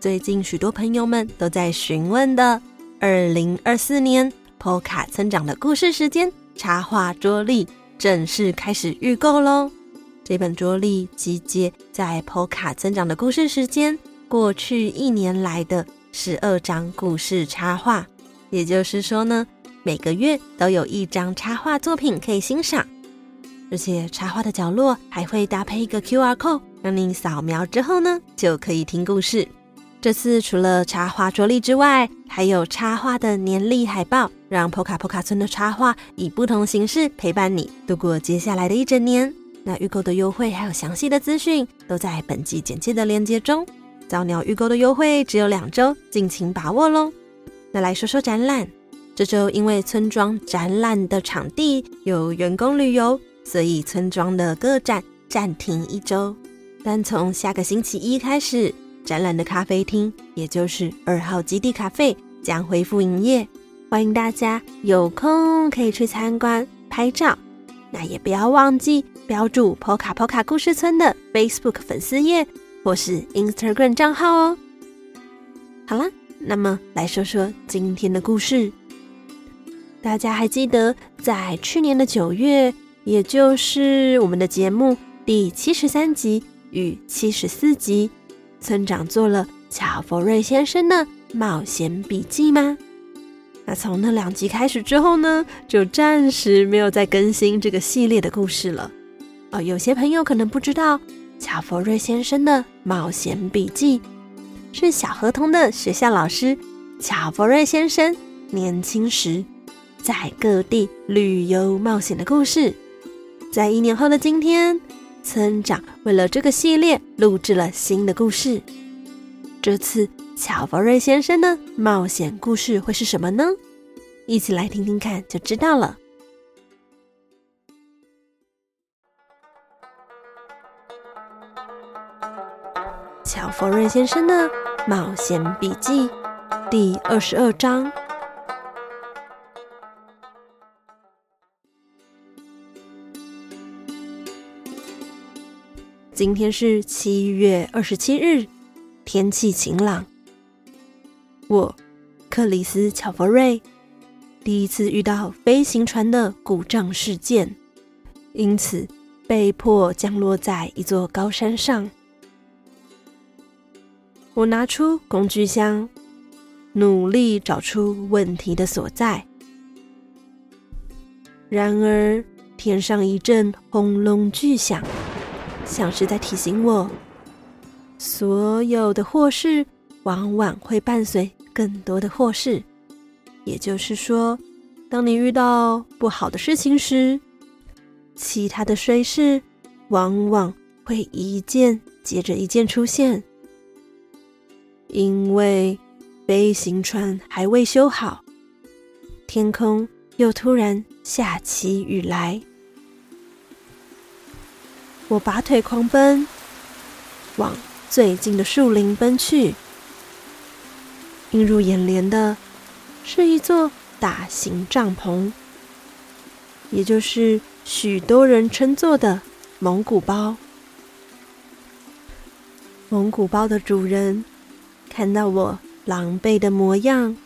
最近许多朋友们都在询问的二零二四年波卡村长的故事时间插画桌历正式开始预购喽！这本桌历集结在波卡村长的故事时间过去一年来的十二张故事插画，也就是说呢，每个月都有一张插画作品可以欣赏，而且插画的角落还会搭配一个 QR code，让你扫描之后呢就可以听故事。这次除了插画桌历之外，还有插画的年历海报，让波卡波卡村的插画以不同形式陪伴你度过接下来的一整年。那预购的优惠还有详细的资讯都在本集简介的链接中。早鸟预购的优惠只有两周，敬请把握喽。那来说说展览，这周因为村庄展览的场地有员工旅游，所以村庄的各展暂停一周。但从下个星期一开始。展览的咖啡厅，也就是二号基地咖啡，将恢复营业，欢迎大家有空可以去参观拍照。那也不要忘记标注波卡波卡故事村的 Facebook 粉丝页或是 Instagram 账号哦。好了，那么来说说今天的故事。大家还记得在去年的九月，也就是我们的节目第七十三集与七十四集。村长做了乔佛瑞先生的冒险笔记吗？那从那两集开始之后呢，就暂时没有再更新这个系列的故事了。哦，有些朋友可能不知道，乔佛瑞先生的冒险笔记是小河童的学校老师乔佛瑞先生年轻时在各地旅游冒险的故事。在一年后的今天。村长为了这个系列录制了新的故事。这次乔佛瑞先生的冒险故事会是什么呢？一起来听听看就知道了。乔佛瑞先生的冒险笔记第二十二章。今天是七月二十七日，天气晴朗。我，克里斯·乔佛瑞，第一次遇到飞行船的故障事件，因此被迫降落在一座高山上。我拿出工具箱，努力找出问题的所在。然而，天上一阵轰隆巨响。像是在提醒我，所有的祸事往往会伴随更多的祸事。也就是说，当你遇到不好的事情时，其他的衰事往往会一件接着一件出现。因为飞行船还未修好，天空又突然下起雨来。我拔腿狂奔，往最近的树林奔去。映入眼帘的是一座大型帐篷，也就是许多人称作的蒙古包。蒙古包的主人看到我狼狈的模样，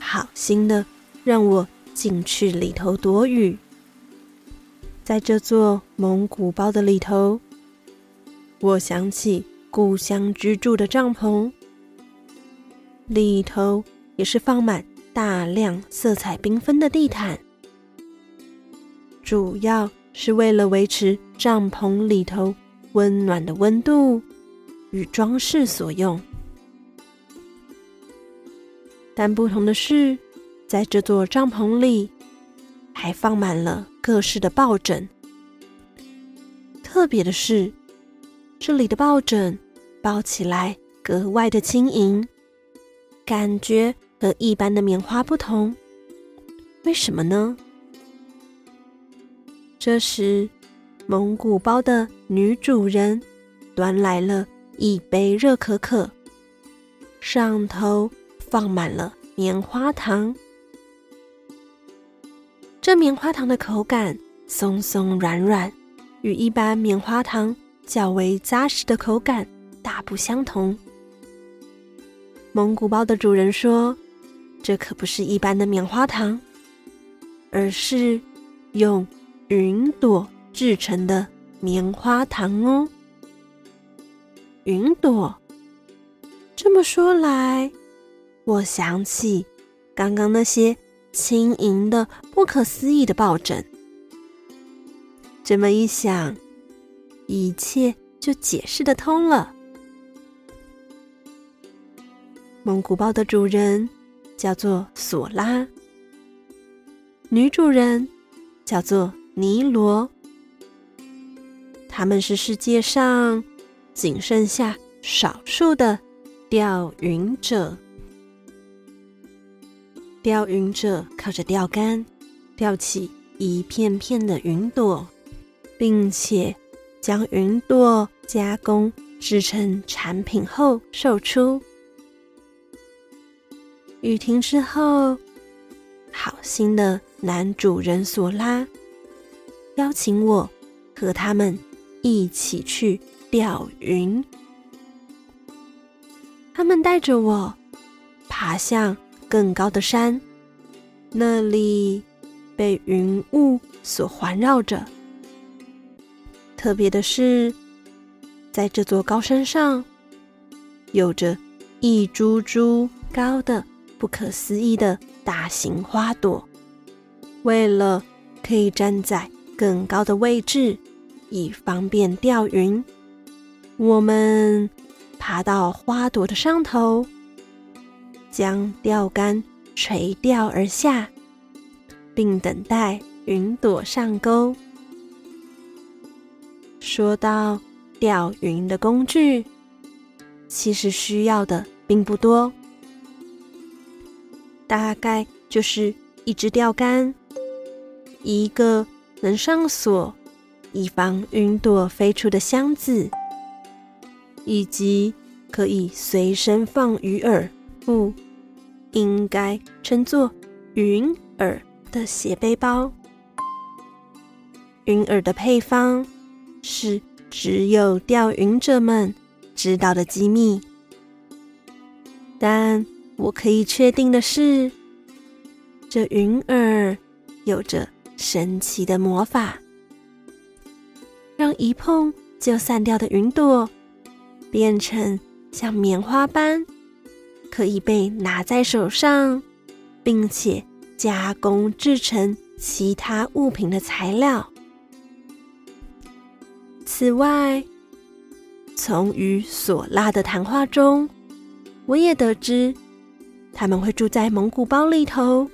好心的让我进去里头躲雨。在这座蒙古包的里头，我想起故乡居住的帐篷，里头也是放满大量色彩缤纷的地毯，主要是为了维持帐篷里头温暖的温度与装饰所用。但不同的是，在这座帐篷里，还放满了各式的抱枕。特别的是，这里的抱枕抱起来格外的轻盈，感觉和一般的棉花不同。为什么呢？这时，蒙古包的女主人端来了一杯热可可，上头放满了棉花糖。这棉花糖的口感松松软软，与一般棉花糖较为扎实的口感大不相同。蒙古包的主人说：“这可不是一般的棉花糖，而是用云朵制成的棉花糖哦。”云朵，这么说来，我想起刚刚那些。轻盈的、不可思议的抱枕。这么一想，一切就解释得通了。蒙古包的主人叫做索拉，女主人叫做尼罗。他们是世界上仅剩下少数的钓云者。钓云者靠着钓竿钓起一片片的云朵，并且将云朵加工制成产品后售出。雨停之后，好心的男主人索拉邀请我和他们一起去钓云。他们带着我爬向。更高的山，那里被云雾所环绕着。特别的是，在这座高山上，有着一株株高的、不可思议的大型花朵。为了可以站在更高的位置，以方便钓云，我们爬到花朵的上头。将钓竿垂钓而下，并等待云朵上钩。说到钓云的工具，其实需要的并不多，大概就是一支钓竿、一个能上锁以防云朵飞出的箱子，以及可以随身放鱼饵。不，应该称作云耳的斜背包。云耳的配方是只有钓云者们知道的机密，但我可以确定的是，这云耳有着神奇的魔法，让一碰就散掉的云朵变成像棉花般。可以被拿在手上，并且加工制成其他物品的材料。此外，从与索拉的谈话中，我也得知他们会住在蒙古包里头，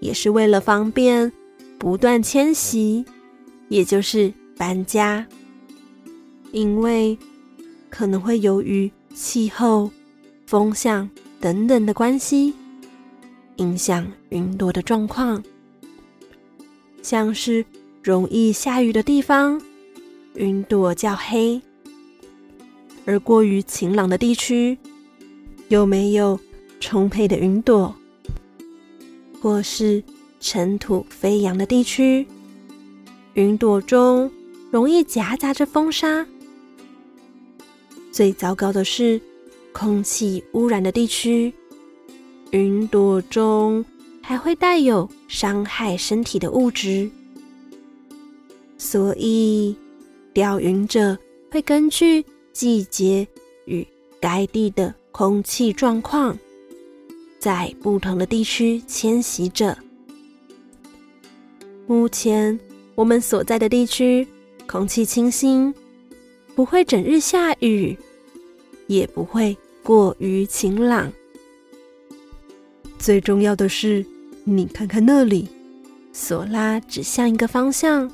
也是为了方便不断迁徙，也就是搬家。因为可能会由于气候。风向等等的关系，影响云朵的状况。像是容易下雨的地方，云朵较黑；而过于晴朗的地区，又没有充沛的云朵，或是尘土飞扬的地区，云朵中容易夹杂着风沙。最糟糕的是，空气污染的地区，云朵中还会带有伤害身体的物质。所以，钓云者会根据季节与该地的空气状况，在不同的地区迁徙着。目前我们所在的地区空气清新，不会整日下雨，也不会过于晴朗。最重要的是，你看看那里，索拉指向一个方向，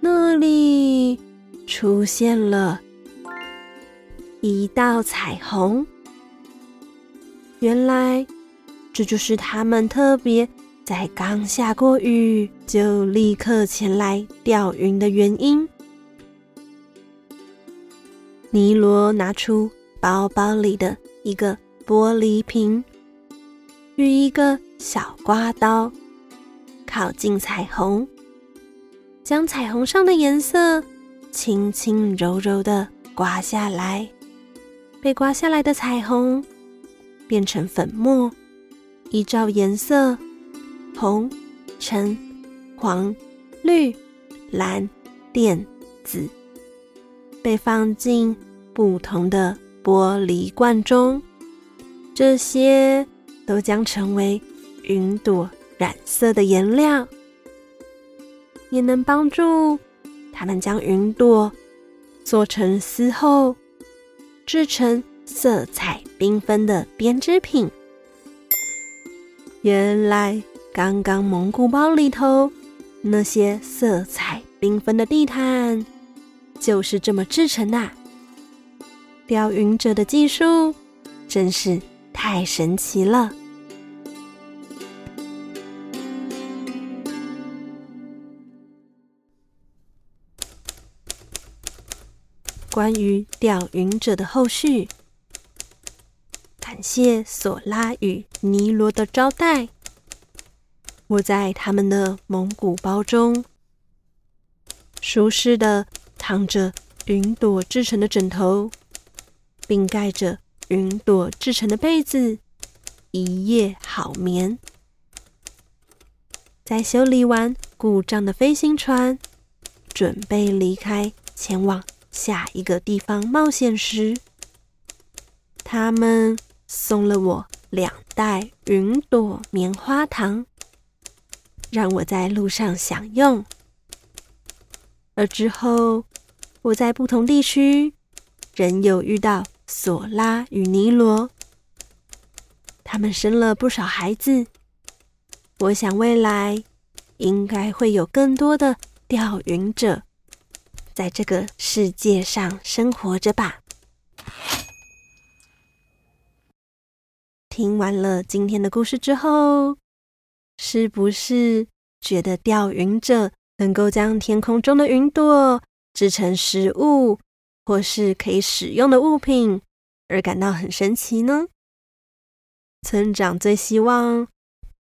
那里出现了一道彩虹。原来，这就是他们特别在刚下过雨就立刻前来钓云的原因。尼罗拿出包包里的一个玻璃瓶与一个小刮刀，靠近彩虹，将彩虹上的颜色轻轻柔柔地刮下来。被刮下来的彩虹。变成粉末，依照颜色，红、橙、黄、绿、蓝、靛、紫，被放进不同的玻璃罐中。这些都将成为云朵染色的颜料，也能帮助他们将云朵做成丝后，制成。色彩缤纷的编织品。原来，刚刚蒙古包里头那些色彩缤纷的地毯，就是这么制成的。钓云者的技术真是太神奇了。关于钓云者的后续。感谢索拉与尼罗的招待。我在他们的蒙古包中，舒适的躺着云朵制成的枕头，并盖着云朵制成的被子，一夜好眠。在修理完故障的飞行船，准备离开，前往下一个地方冒险时，他们。送了我两袋云朵棉花糖，让我在路上享用。而之后，我在不同地区仍有遇到索拉与尼罗，他们生了不少孩子。我想未来应该会有更多的钓云者在这个世界上生活着吧。听完了今天的故事之后，是不是觉得钓云者能够将天空中的云朵制成食物或是可以使用的物品而感到很神奇呢？村长最希望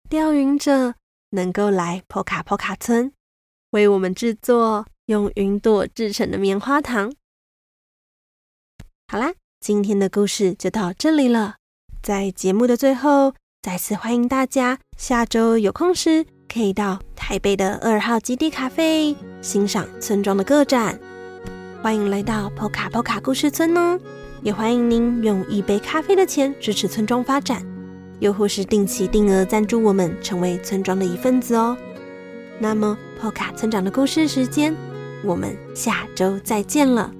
钓云者能够来波卡波卡村，为我们制作用云朵制成的棉花糖。好啦，今天的故事就到这里了。在节目的最后，再次欢迎大家下周有空时可以到台北的二号基地咖啡欣赏村庄的个展。欢迎来到波卡波卡故事村哦！也欢迎您用一杯咖啡的钱支持村庄发展，又或是定期定额赞助我们，成为村庄的一份子哦。那么，破卡村长的故事时间，我们下周再见了。